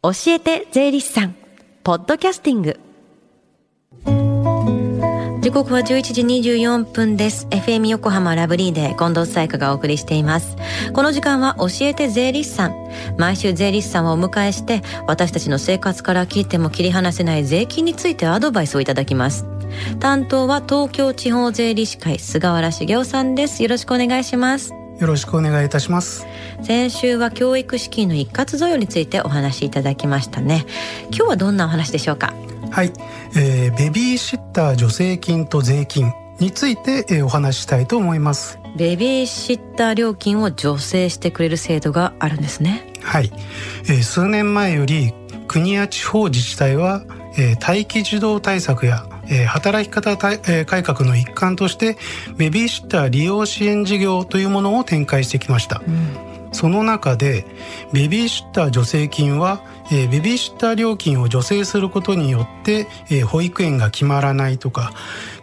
教えて税理士さん。ポッドキャスティング。時刻は11時24分です。FM 横浜ラブリーで近藤彩香がお送りしています。この時間は教えて税理士さん。毎週税理士さんをお迎えして私たちの生活から聞いても切り離せない税金についてアドバイスをいただきます。担当は東京地方税理士会菅原茂雄さんです。よろしくお願いします。よろしくお願いいたします。先週は教育資金の一括贈与についてお話しいただきましたね。今日はどんなお話でしょうか？はい、えー、ベビーシッター助成金と税金について、えー、お話ししたいと思います。ベビーシッター料金を助成してくれる制度があるんですね。はい、えー、数年前より国や地方自治体は、えー、待機児童対策やえー、働き方改革の一環としてベビーシッター利用支援事業というものを展開してきました、うん、その中でベビーシッター助成金は、えー、ベビーシッター料金を助成することによって、えー、保育園が決まらないとか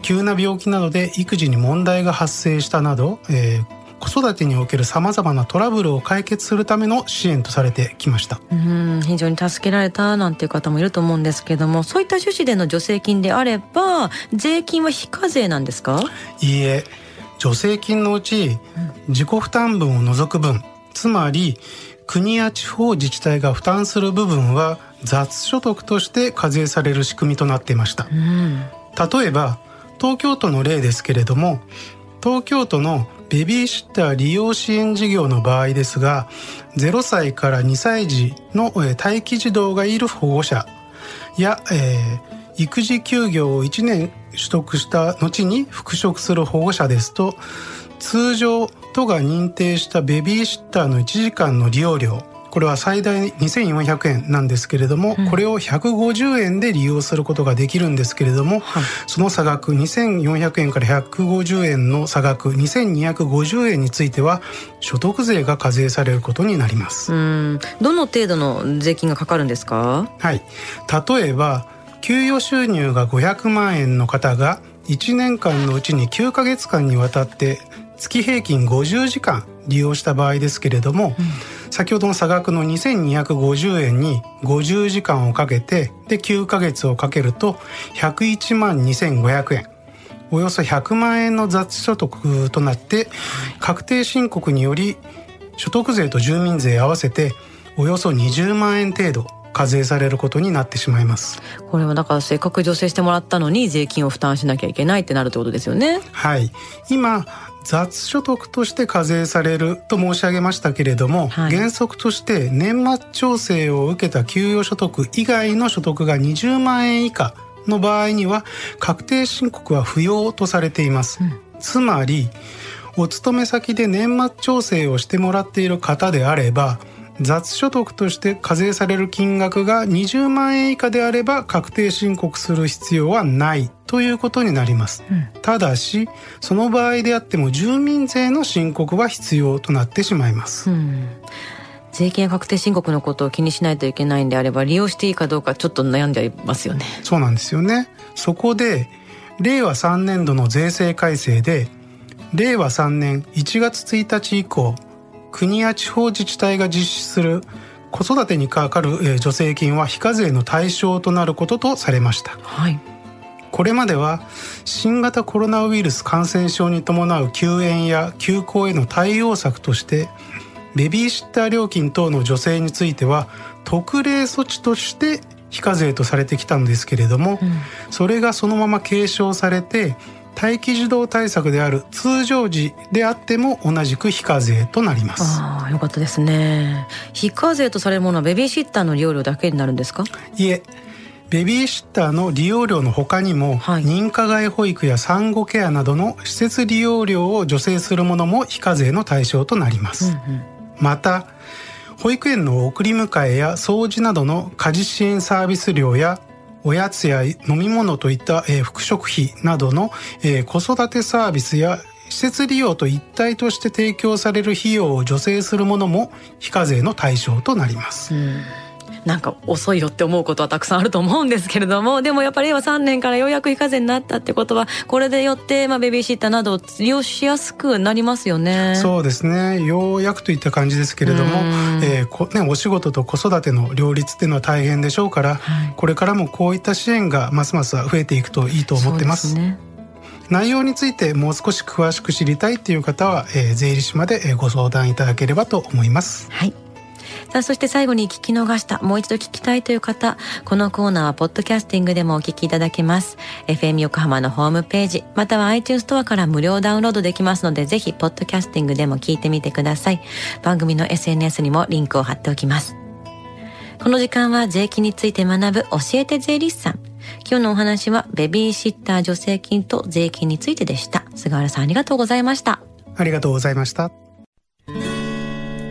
急な病気などで育児に問題が発生したなど、えー、子育てにおけるさまざまなトラブルを解決するための支援とされてきました。うん非常に助けられたなんていう方もいると思うんですけどもそういった趣旨での助成金であれば税金は非課税なんですか？いいえ助成金のうち自己負担分を除く分つまり国や地方自治体が負担する部分は雑所得として課税される仕組みとなっていました、うん、例えば東京都の例ですけれども東京都のベビーシッター利用支援事業の場合ですが0歳から2歳児の待機児童がいる保護者や、えー、育児休業を1年取得した後に復職する保護者ですと通常都が認定したベビーシッターの1時間の利用料これは最大2400円なんですけれども、うん、これを150円で利用することができるんですけれども、はい、その差額2400円から150円の差額2250円については所得税が課税されることになります。うん。どの程度の税金がかかるんですか？はい。例えば給与収入が500万円の方が1年間のうちに9ヶ月間にわたって月平均50時間利用した場合ですけれども、うん先ほどの差額の2250円に50時間をかけてで9ヶ月をかけると101万2500円。およそ100万円の雑所得となって確定申告により所得税と住民税合わせておよそ20万円程度。課税されることになってしまいます。これはだからせっかく助成してもらったのに税金を負担しなきゃいけないってなるってことですよね。はい。今雑所得として課税されると申し上げましたけれども、はい、原則として年末調整を受けた給与所得以外の所得が20万円以下の場合には確定申告は不要とされています、うん、つまりお勤め先で年末調整をしてもらっている方であれば雑所得として課税される金額が20万円以下であれば確定申告する必要はないということになります、うん、ただしその場合であっても住民税の申告は必要となってしまいます、うん、税金確定申告のことを気にしないといけないんであれば利用していいかどうかちょっと悩んでいますよね。そうなんですよね。そこで令和3年度の税制改正で令和3年1月1日以降国や地方自治体が実施する子育てにかかる助成金は非課税の対象となることとされました、はい、これまでは新型コロナウイルス感染症に伴う休園や休校への対応策としてベビーシッター料金等の助成については特例措置として非課税とされてきたんですけれども、うん、それがそのまま継承されて待機児童対策である通常時であっても同じく非課税となります。ああよかったですね。非課税とされるものはベビーシッターの利用料だけになるんですか？いえベビーシッターの利用料の他にも、はい、認可外保育や産後ケアなどの施設利用料を助成するものも非課税の対象となります、うんうん、また保育園の送り迎えや掃除などの家事支援サービス料やおやつや飲み物といった、えー、副食費などの、え、子育てサービスや施設利用と一体として提供される費用を助成するものも非課税の対象となります。なんか遅いよって思うことはたくさんあると思うんですけれども でもやっぱり令和3年からようやく非課税になったってことはこれでよって、まあ、ベビーシッターなどを利用しやすくなりますよねそうですねようやくといった感じですけれども、えーこね、お仕事と子育ての両立っていうのは大変でしょうから、はい、これからもこういった支援がますます増えていくといいと思ってます。ね、内容についてもう少し詳しく知りたいっていう方は、えー、税理士までご相談いただければと思います。はいさあ、そして最後に聞き逃した、もう一度聞きたいという方、このコーナーはポッドキャスティングでもお聞きいただけます。FM 横浜のホームページ、または iTunes ストアから無料ダウンロードできますので、ぜひ、ポッドキャスティングでも聞いてみてください。番組の SNS にもリンクを貼っておきます。この時間は税金について学ぶ教えて税理士さん。今日のお話はベビーシッター助成金と税金についてでした。菅原さんありがとうございました。ありがとうございました。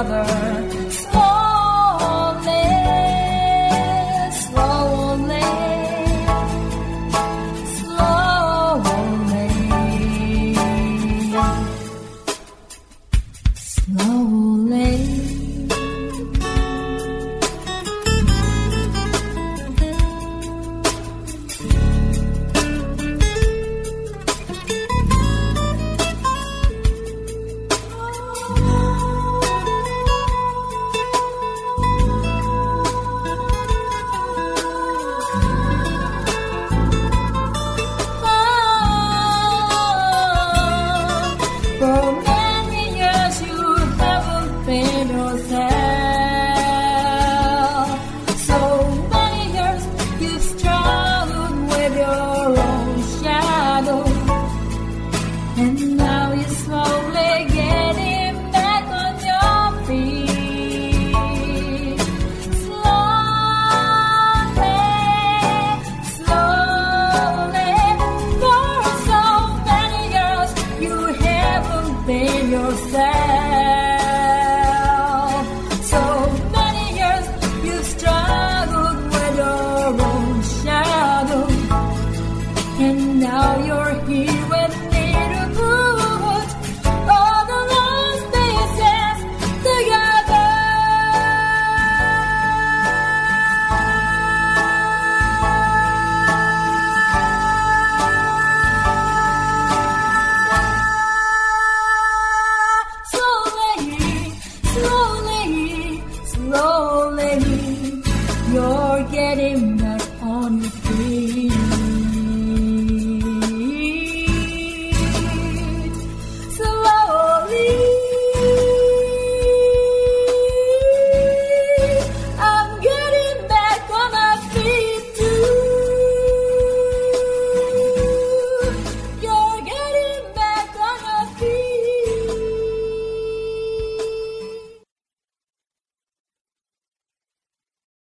another.